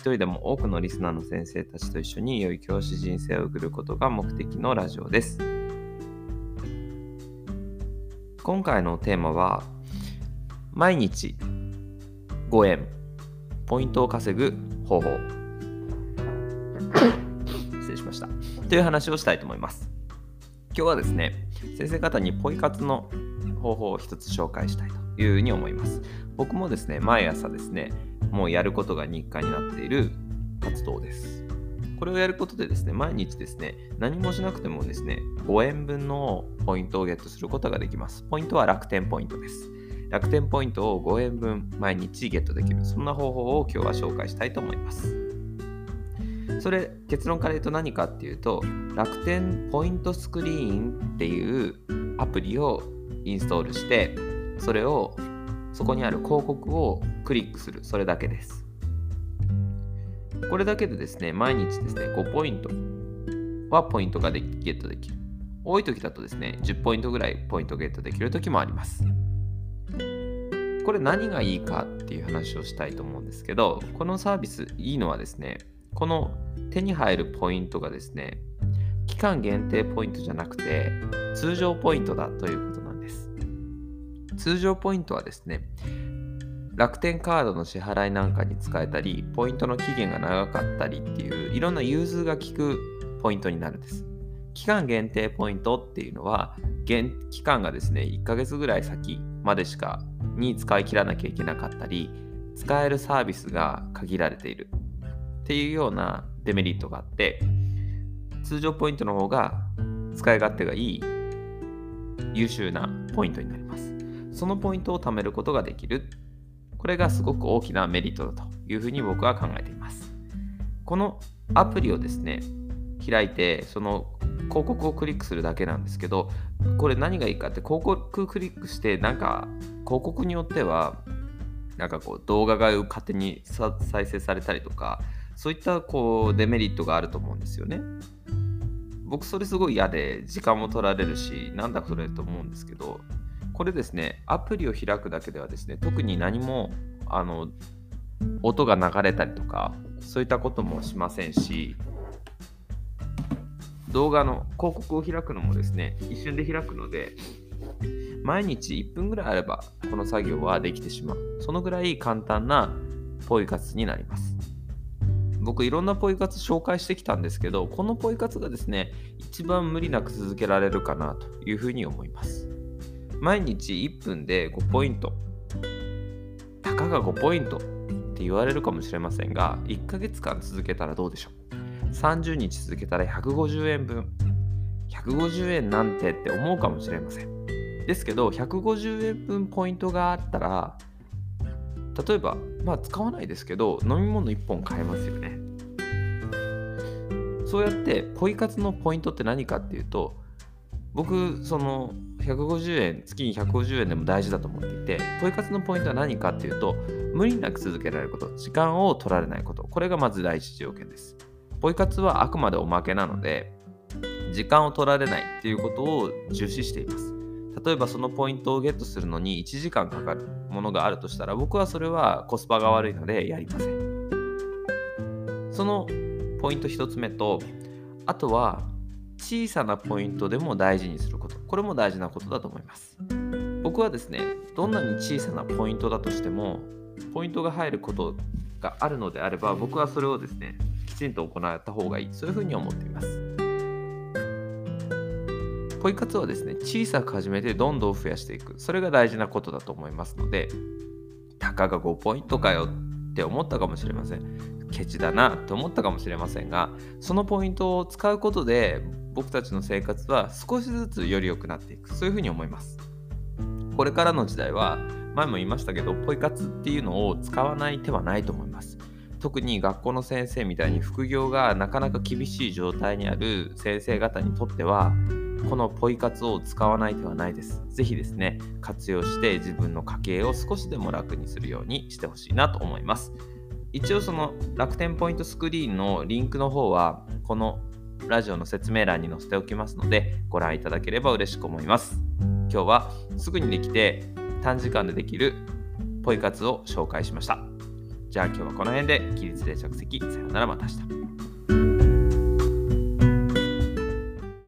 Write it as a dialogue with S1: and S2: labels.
S1: 一人でも多くのリスナーの先生たちと一緒に良い教師人生を送ることが目的のラジオです。今回のテーマは毎日5円ポイントを稼ぐ方法。失礼しました。という話をしたいと思います。今日はですね先生方にポイ活の方法を一つ紹介したいというふに思います僕もですね毎朝ですねもうやることが日課になっている活動ですこれをやることでですね、毎日ですね、何もしなくてもですね、5円分のポイントをゲットすることができます。ポイントは楽天ポイントです。楽天ポイントを5円分毎日ゲットできる。そんな方法を今日は紹介したいと思います。それ、結論から言うと何かっていうと、楽天ポイントスクリーンっていうアプリをインストールして、それをそこにある広告をクリックする。それだけです。これだけでですね、毎日ですね、5ポイントはポイントがゲットできる。多い時だとですね、10ポイントぐらいポイントゲットできる時もあります。これ何がいいかっていう話をしたいと思うんですけど、このサービスいいのはですね、この手に入るポイントがですね、期間限定ポイントじゃなくて、通常ポイントだということなんです。通常ポイントはですね、楽天カードの支払いなんかに使えたり、ポイントの期限が長かったりっていう、いろんな融通が利くポイントになるんです。期間限定ポイントっていうのは、期間がですね、1ヶ月ぐらい先までしかに使い切らなきゃいけなかったり使えるサービスが限られているっていうようなデメリットがあって通常ポイントの方が使い勝手がいい優秀なポイントになりますそのポイントを貯めることができるこれがすごく大きなメリットだというふうに僕は考えていますこのアプリをですね開いてその広告をクリックするだけなんですけどこれ何がいいかって広告クリックしてなんか広告によってはなんかこう動画が勝手に再生されたりとかそういったこうデメリットがあると思うんですよね。僕それすごい嫌で時間も取られるしなんだそれと思うんですけどこれですねアプリを開くだけではですね特に何もあの音が流れたりとかそういったこともしませんし動画の広告を開くのもですね、一瞬で開くので、毎日1分ぐらいあれば、この作業はできてしまう。そのぐらい簡単なポイ活になります。僕いろんなポイ活紹介してきたんですけど、このポイ活がですね、一番無理なく続けられるかなというふうに思います。毎日1分で5ポイント。たかが5ポイントって言われるかもしれませんが、1ヶ月間続けたらどうでしょう？30日続けたら150円分。150円なんてって思うかもしれません。ですけど、150円分ポイントがあったら、例えば、まあ使わないですけど、飲み物1本買えますよね。そうやって、ポイ活のポイントって何かっていうと、僕、その150円、月に150円でも大事だと思っていて、ポイ活のポイントは何かっていうと、無理なく続けられること、時間を取られないこと、これがまず第一条件です。ポイ活はあくまでおまけなので、時間を取られないっていうことを重視しています。例えばそのポイントをゲットするのに1時間かかるものがあるとしたら僕はそれはコスパが悪いのでやりません。そのポイント1つ目とあとは小さなポイントでも大事にすること。これも大事なことだと思います。僕はですねどんなに小さなポイントだとしてもポイントが入ることがあるのであれば僕はそれをですねきちんと行った方がいい。そういうふうに思っています。ポイ活はですね小さく始めてどんどん増やしていく。それが大事なことだと思いますのでたかが5ポイントかよって思ったかもしれません。ケチだなと思ったかもしれませんがそのポイントを使うことで僕たちの生活は少しずつより良くなっていくそういうふうに思いますこれからの時代は前も言いましたけどポイ活っていうのを使わない手はないと思います特に学校の先生みたいに副業がなかなか厳しい状態にある先生方にとってはこのポイ活を使わない手はないです。ぜひですね、活用して自分の家計を少しでも楽にするようにしてほしいなと思います。一応その楽天ポイントスクリーンのリンクの方はこのラジオの説明欄に載せておきますのでご覧いただければ嬉しく思います。今日はすぐにできて短時間でできるポイ活を紹介しました。じゃあ今日はこの辺で起立で着席。さようならまた明日。